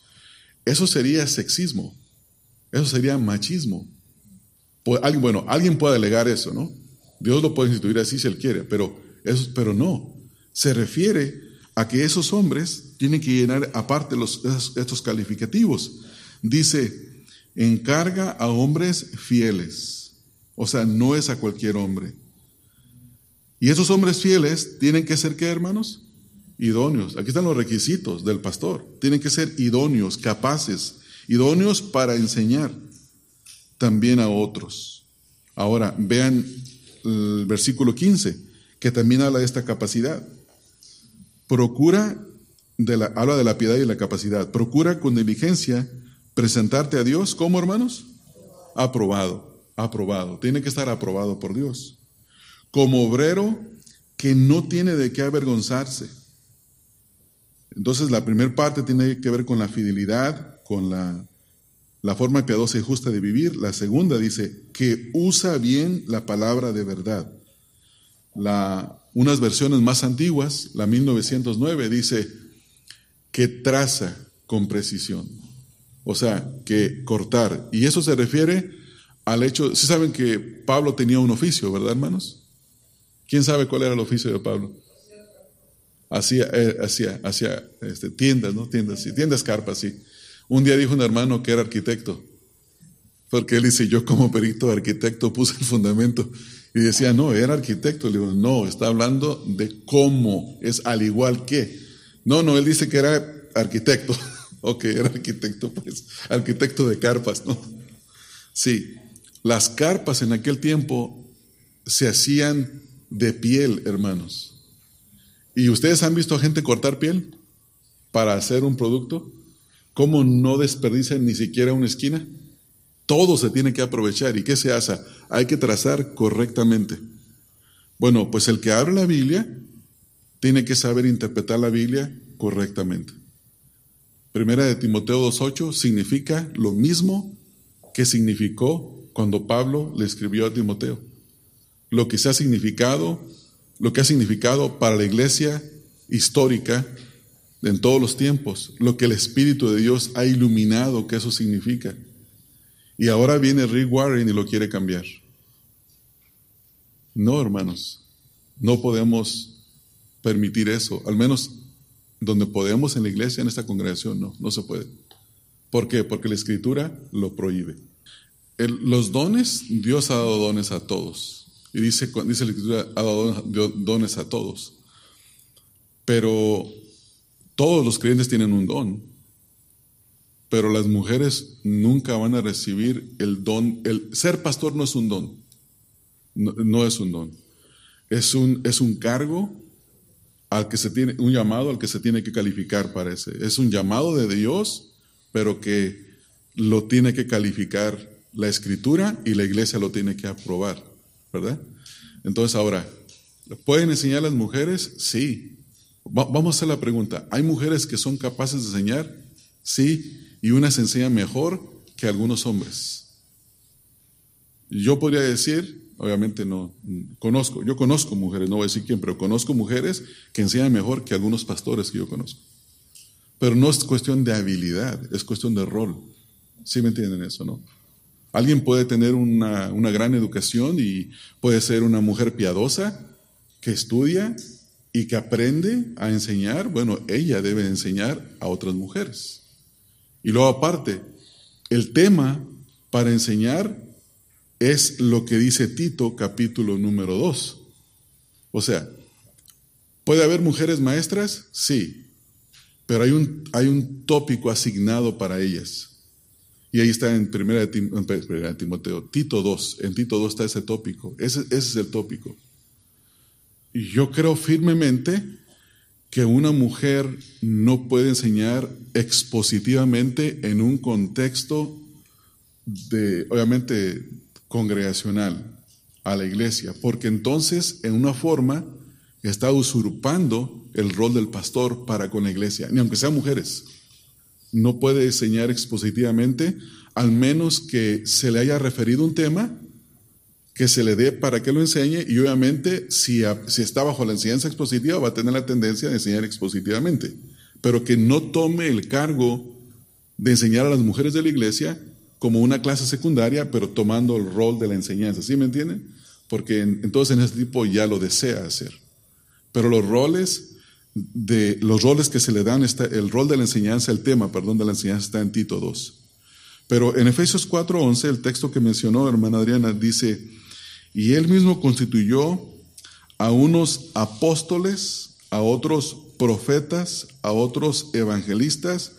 Eso sería sexismo, eso sería machismo. Bueno, alguien puede alegar eso, ¿no? Dios lo puede instituir así si él quiere, pero pero no, se refiere a que esos hombres tienen que llenar aparte los, estos calificativos. Dice, encarga a hombres fieles. O sea, no es a cualquier hombre. Y esos hombres fieles tienen que ser, ¿qué hermanos? Idóneos. Aquí están los requisitos del pastor. Tienen que ser idóneos, capaces, idóneos para enseñar también a otros. Ahora, vean el versículo 15 que también habla de esta capacidad. Procura, de la, habla de la piedad y la capacidad. Procura con diligencia presentarte a Dios como hermanos. Aprobado, aprobado. Tiene que estar aprobado por Dios. Como obrero que no tiene de qué avergonzarse. Entonces la primera parte tiene que ver con la fidelidad, con la, forma piadosa y justa de vivir. La segunda dice que usa bien la palabra de verdad. La unas versiones más antiguas, la 1909, dice que traza con precisión. O sea, que cortar. Y eso se refiere al hecho, si saben que Pablo tenía un oficio, ¿verdad, hermanos? ¿Quién sabe cuál era el oficio de Pablo? Hacía, eh, hacía, hacía este, tiendas, ¿no? Tiendas, sí, tiendas carpas, sí. Un día dijo un hermano que era arquitecto, porque él dice, yo como perito arquitecto puse el fundamento. Y decía, no, era arquitecto. Le digo, no, está hablando de cómo, es al igual que. No, no, él dice que era arquitecto. ok, era arquitecto, pues, arquitecto de carpas, ¿no? Sí, las carpas en aquel tiempo se hacían de piel, hermanos. ¿Y ustedes han visto a gente cortar piel para hacer un producto? ¿Cómo no desperdician ni siquiera una esquina? Todo se tiene que aprovechar. ¿Y qué se hace? Hay que trazar correctamente. Bueno, pues el que abre la Biblia tiene que saber interpretar la Biblia correctamente. Primera de Timoteo 2.8 significa lo mismo que significó cuando Pablo le escribió a Timoteo. Lo que se ha significado, lo que ha significado para la iglesia histórica en todos los tiempos, lo que el Espíritu de Dios ha iluminado que eso significa. Y ahora viene Rick Warren y lo quiere cambiar. No, hermanos, no podemos permitir eso, al menos donde podemos en la iglesia, en esta congregación, no, no se puede. ¿Por qué? Porque la escritura lo prohíbe. los dones, Dios ha dado dones a todos. Y dice, dice la escritura, ha dado dones a todos. Pero todos los creyentes tienen un don. Pero las mujeres nunca van a recibir el don. El, ser pastor no es un don. No, es un don. Es un, es un cargo al que se tiene, un llamado al que se tiene que calificar, parece. Es un llamado de Dios, pero que lo tiene que calificar la escritura y la iglesia lo tiene que aprobar, ¿verdad? Entonces ahora, ¿pueden enseñar las mujeres? Sí. vamos a hacer la pregunta. ¿Hay mujeres que son capaces de enseñar? Sí y una se enseña mejor que algunos hombres. Yo podría decir, obviamente no, conozco, yo conozco mujeres, no voy a decir quién, pero conozco mujeres que enseñan mejor que algunos pastores que yo conozco. Pero no es cuestión de habilidad, es cuestión de rol. ¿Sí me entienden eso, no? Alguien puede tener una, una gran educación y puede ser una mujer piadosa que estudia y que aprende a enseñar. Bueno, ella debe enseñar a otras mujeres. Y luego aparte, el tema para enseñar es lo que dice Tito capítulo número 2. O sea, ¿puede haber mujeres maestras? Sí, pero hay un, hay un tópico asignado para ellas. Y ahí está en primera de, Timoteo, Tito 2, en Tito 2 está ese tópico, ese, ese es el tópico. Y yo creo firmemente que una mujer no puede enseñar expositivamente en un contexto de, obviamente, congregacional a la iglesia, porque entonces, en una forma, está usurpando el rol del pastor para con la iglesia, ni aunque sean mujeres. No puede enseñar expositivamente, al menos que se le haya referido un tema que se le dé para que lo enseñe y obviamente si, si está bajo la enseñanza expositiva va a tener la tendencia de enseñar expositivamente, pero que no tome el cargo de enseñar a las mujeres de la iglesia como una clase secundaria, pero tomando el rol de la enseñanza, ¿sí me entienden? Porque entonces en ese tipo ya lo desea hacer. Pero los roles de los roles que se le dan está, el rol de la enseñanza, el tema, perdón, de la enseñanza está en Tito 2. Pero en Efesios 4:11, el texto que mencionó hermana Adriana dice, y él mismo constituyó a unos apóstoles, a otros profetas, a otros evangelistas,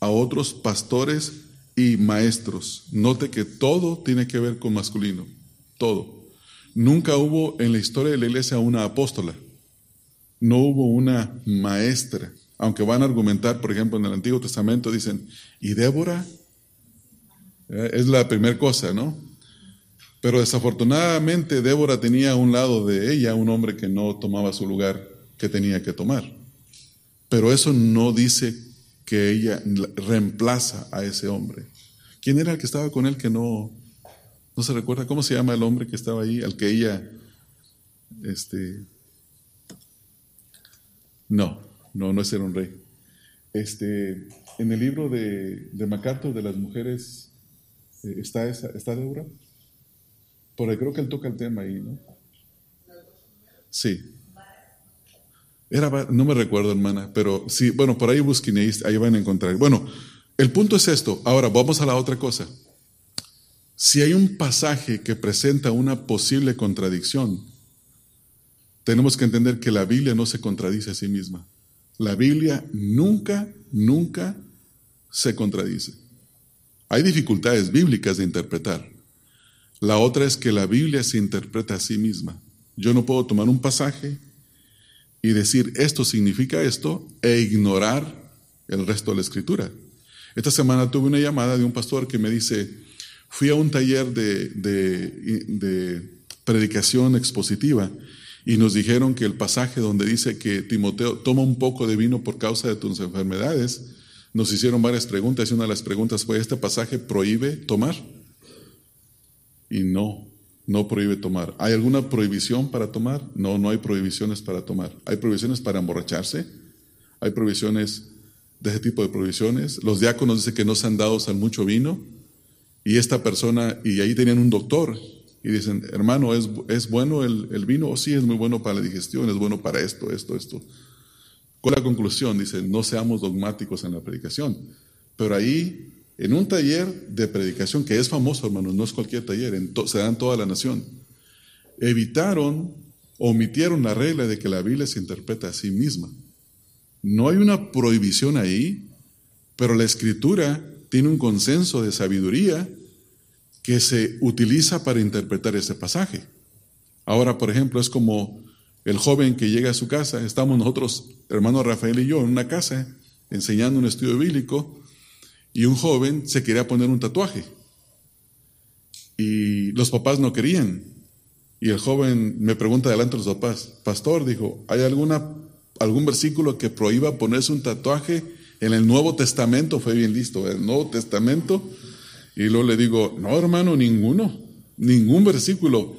a otros pastores y maestros. Note que todo tiene que ver con masculino, todo. Nunca hubo en la historia de la iglesia una apóstola, no hubo una maestra, aunque van a argumentar, por ejemplo, en el Antiguo Testamento dicen, ¿y Débora? Eh, es la primera cosa, ¿no? Pero desafortunadamente Débora tenía a un lado de ella un hombre que no tomaba su lugar que tenía que tomar. Pero eso no dice que ella reemplaza a ese hombre. ¿Quién era el que estaba con él que no, no se recuerda? ¿Cómo se llama el hombre que estaba ahí, al que ella, este, No, no, no es ser un rey. Este, en el libro de, de MacArthur de las mujeres, eh, ¿está, esa, ¿está Débora? Por ahí creo que él toca el tema ahí, ¿no? Sí. Era, no me recuerdo, hermana, pero sí, bueno, por ahí busquen ahí, ahí van a encontrar. Bueno, el punto es esto. Ahora, vamos a la otra cosa. Si hay un pasaje que presenta una posible contradicción, tenemos que entender que la Biblia no se contradice a sí misma. La Biblia nunca, nunca se contradice. Hay dificultades bíblicas de interpretar. La otra es que la Biblia se interpreta a sí misma. Yo no puedo tomar un pasaje y decir esto significa esto e ignorar el resto de la escritura. Esta semana tuve una llamada de un pastor que me dice, fui a un taller de, de predicación expositiva y nos dijeron que el pasaje donde dice que Timoteo toma un poco de vino por causa de tus enfermedades, nos hicieron varias preguntas y una de las preguntas fue, ¿este pasaje prohíbe tomar? Y no, no prohíbe tomar. ¿Hay alguna prohibición para tomar? No, no hay prohibiciones para tomar. Hay prohibiciones para emborracharse, hay prohibiciones de ese tipo de prohibiciones. Los diáconos dicen que no se han dado mucho vino y esta persona, y ahí tenían un doctor y dicen, hermano, ¿es, es bueno el, el, vino? O sí, es muy bueno para la digestión, es bueno para esto, esto, esto. Con la conclusión, dicen, no seamos dogmáticos en la predicación. Pero ahí, en un taller de predicación, que es famoso, hermano, no es cualquier taller, se da en toda la nación, evitaron, omitieron la regla de que la Biblia se interpreta a sí misma. No hay una prohibición ahí, pero la escritura tiene un consenso de sabiduría que se utiliza para interpretar ese pasaje. Ahora, por ejemplo, es como el joven que llega a su casa, estamos nosotros, hermano Rafael y yo, en una casa enseñando un estudio bíblico y un joven se quería poner un tatuaje y los papás no querían. Y el joven me pregunta delante de los papás, pastor, dijo, ¿hay alguna, algún versículo que prohíba ponerse un tatuaje en el Nuevo Testamento? Fue bien listo, el Nuevo Testamento y luego le digo, no hermano, ninguno, ningún versículo.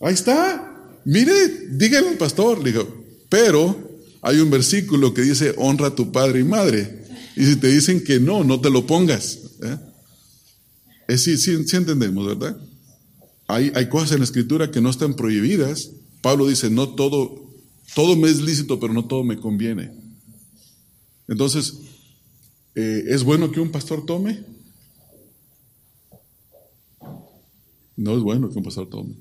Ahí está, mire, dígale al pastor, digo, pero hay un versículo que dice, honra a tu padre y madre. Y si te dicen que no, no te lo pongas. ¿eh? Es sí, sí, entendemos, ¿verdad? Hay, hay cosas en la escritura que no están prohibidas. Pablo dice, no todo, todo me es lícito, pero no todo me conviene. Entonces, eh, ¿es bueno que un pastor tome? No es bueno que un pastor tome.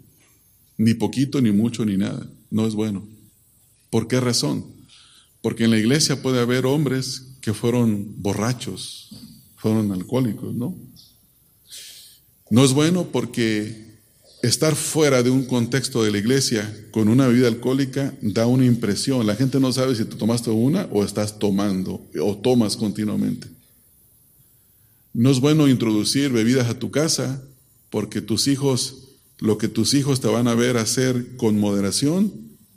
Ni poquito, ni mucho, ni nada. No es bueno. ¿Por qué razón? Porque en la iglesia puede haber hombres que fueron borrachos, fueron alcohólicos, ¿no? No es bueno porque estar fuera de un contexto de la iglesia con una vida alcohólica da una impresión. La gente no sabe si tú tomaste una o estás tomando o tomas continuamente. No es bueno introducir bebidas a tu casa porque tus hijos, lo que tus hijos te van a ver hacer con moderación,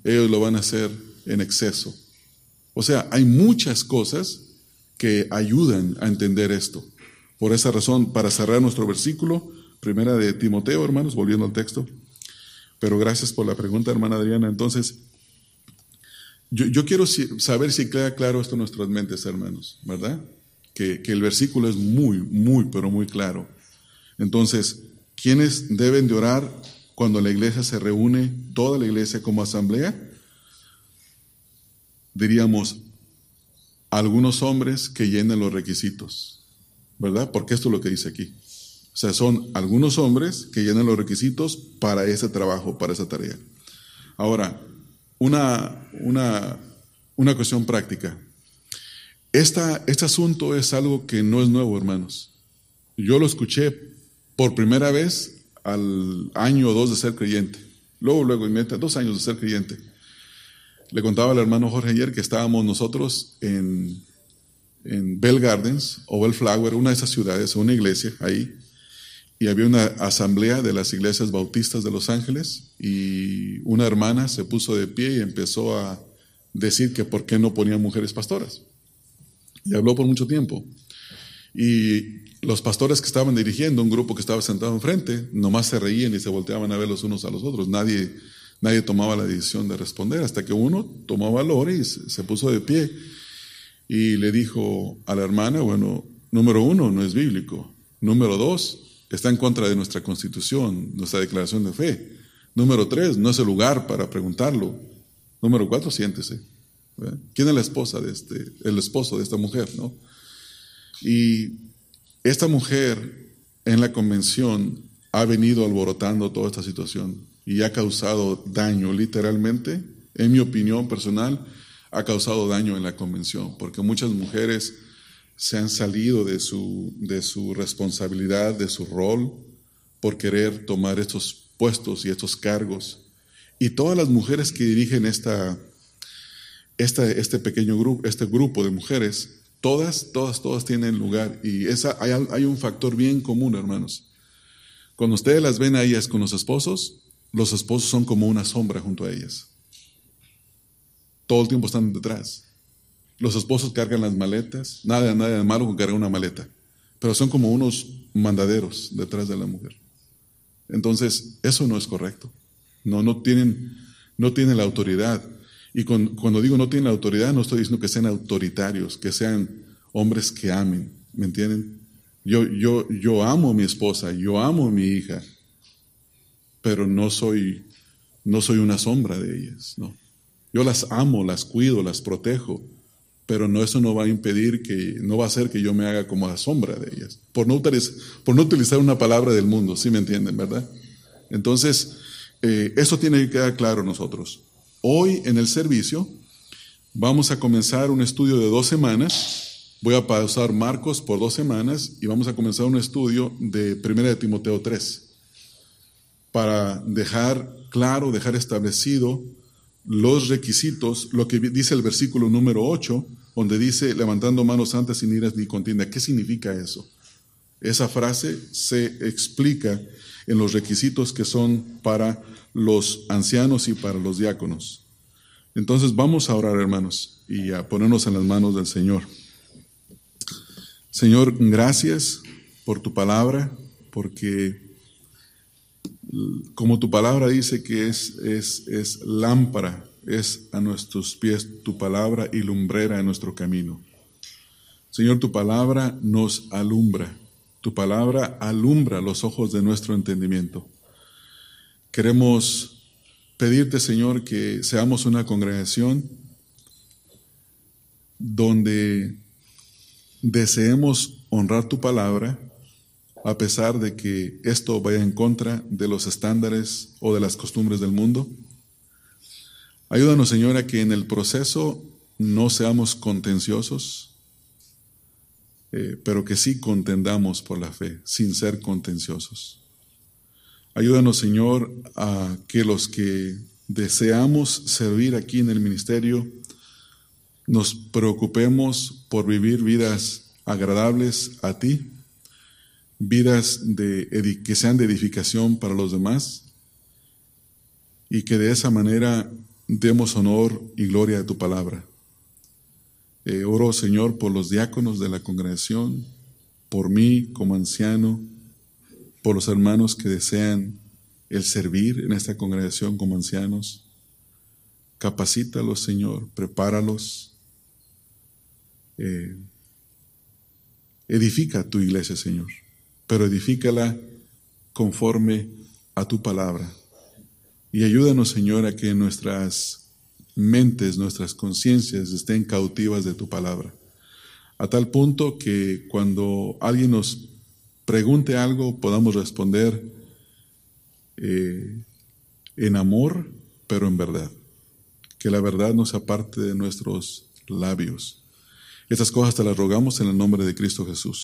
ellos lo van a hacer en exceso. O sea, hay muchas cosas que ayudan a entender esto. Por esa razón, para cerrar nuestro versículo, primera de Timoteo, hermanos, volviendo al texto. Pero gracias por la pregunta, hermana Adriana. Entonces, yo, quiero saber si queda claro esto en nuestras mentes, hermanos, ¿verdad? Que, que el versículo es muy, muy, pero muy claro. Entonces, ¿Quiénes deben de orar cuando la iglesia se reúne, toda la iglesia como asamblea? Diríamos, algunos hombres que llenen los requisitos, ¿verdad? Porque esto es lo que dice aquí. O sea, son algunos hombres que llenan los requisitos para ese trabajo, para esa tarea. Ahora, una, una, una cuestión práctica. Esta, este asunto es algo que no es nuevo, hermanos. Yo lo escuché por primera vez al año o dos de ser creyente. Luego, luego, inmediatamente, dos años de ser creyente. Le contaba al hermano Jorge ayer que estábamos nosotros en, en Bell Gardens o Bellflower, una de esas ciudades, una iglesia ahí, y había una asamblea de las iglesias bautistas de Los Ángeles y una hermana se puso de pie y empezó a decir que por qué no ponían mujeres pastoras. Y habló por mucho tiempo. Y los pastores que estaban dirigiendo, un grupo que estaba sentado enfrente, nomás se reían y se volteaban a ver los unos a los otros. Nadie nadie tomaba la decisión de responder, hasta que uno tomó valor y se puso de pie y le dijo a la hermana, bueno, número uno, no es bíblico. Número dos, está en contra de nuestra constitución, nuestra declaración de fe. Número tres, no es el lugar para preguntarlo. Número cuatro, siéntese. ¿Quién es la esposa de este, el esposo de esta mujer, no? Y esta mujer en la convención ha venido alborotando toda esta situación y ha causado daño, literalmente, en mi opinión personal, ha causado daño en la convención, porque muchas mujeres se han salido de su, de su responsabilidad, de su rol, por querer tomar estos puestos y estos cargos. Y todas las mujeres que dirigen esta, esta, este pequeño grupo, este grupo de mujeres, todas, todas, todas tienen lugar. Y esa, hay, hay un factor bien común, hermanos. Cuando ustedes las ven a ellas con los esposos, los esposos son como una sombra junto a ellas. Todo el tiempo están detrás. Los esposos cargan las maletas, nada, nada de malo con cargar una maleta, pero son como unos mandaderos detrás de la mujer. Entonces, eso no es correcto. No, no tienen, no tienen la autoridad. Y cuando digo no tienen autoridad, no estoy diciendo que sean autoritarios, que sean hombres que amen, ¿me entienden? Yo, yo, yo amo a mi esposa, yo amo a mi hija, pero no soy, no soy una sombra de ellas, ¿no? Yo las amo, las cuido, las protejo, pero no, eso no va a impedir que, no va a hacer que yo me haga como la sombra de ellas, por no, utilizar, por no utilizar una palabra del mundo, ¿sí me entienden, verdad? Entonces, eh, eso tiene que quedar claro nosotros. Hoy en el servicio vamos a comenzar un estudio de dos semanas. Voy a pausar Marcos por dos semanas y vamos a comenzar un estudio de 1 de Timoteo 3 para dejar claro, dejar establecido los requisitos, lo que dice el versículo número 8, donde dice levantando manos santas sin iras ni contienda. ¿Qué significa eso? Esa frase se explica en los requisitos que son para los ancianos y para los diáconos. Entonces vamos a orar, hermanos, y a ponernos en las manos del Señor. Señor, gracias por tu palabra, porque como tu palabra dice que es, es, es lámpara, es a nuestros pies tu palabra y lumbrera en nuestro camino. Señor, tu palabra nos alumbra, tu palabra alumbra los ojos de nuestro entendimiento. Queremos pedirte, Señor, que seamos una congregación donde deseemos honrar tu palabra, a pesar de que esto vaya en contra de los estándares o de las costumbres del mundo. Ayúdanos, Señor, a que en el proceso no seamos contenciosos, eh, pero que sí contendamos por la fe, sin ser contenciosos. Ayúdanos, Señor, a que los que deseamos servir aquí en el ministerio nos preocupemos por vivir vidas agradables a ti vidas de, que sean de edificación para los demás y que de esa manera demos honor y gloria a tu palabra. Eh, oro, Señor, por los diáconos de la congregación, por mí como anciano, por los hermanos que desean el servir en esta congregación como ancianos. Capacítalos, Señor, prepáralos. Eh, edifica tu iglesia, Señor pero edifícala conforme a tu palabra. Y ayúdanos, Señor, a que nuestras mentes, nuestras conciencias estén cautivas de tu palabra. A tal punto que cuando alguien nos pregunte algo podamos responder eh, en amor, pero en verdad. Que la verdad nos aparte de nuestros labios. Estas cosas te las rogamos en el nombre de Cristo Jesús.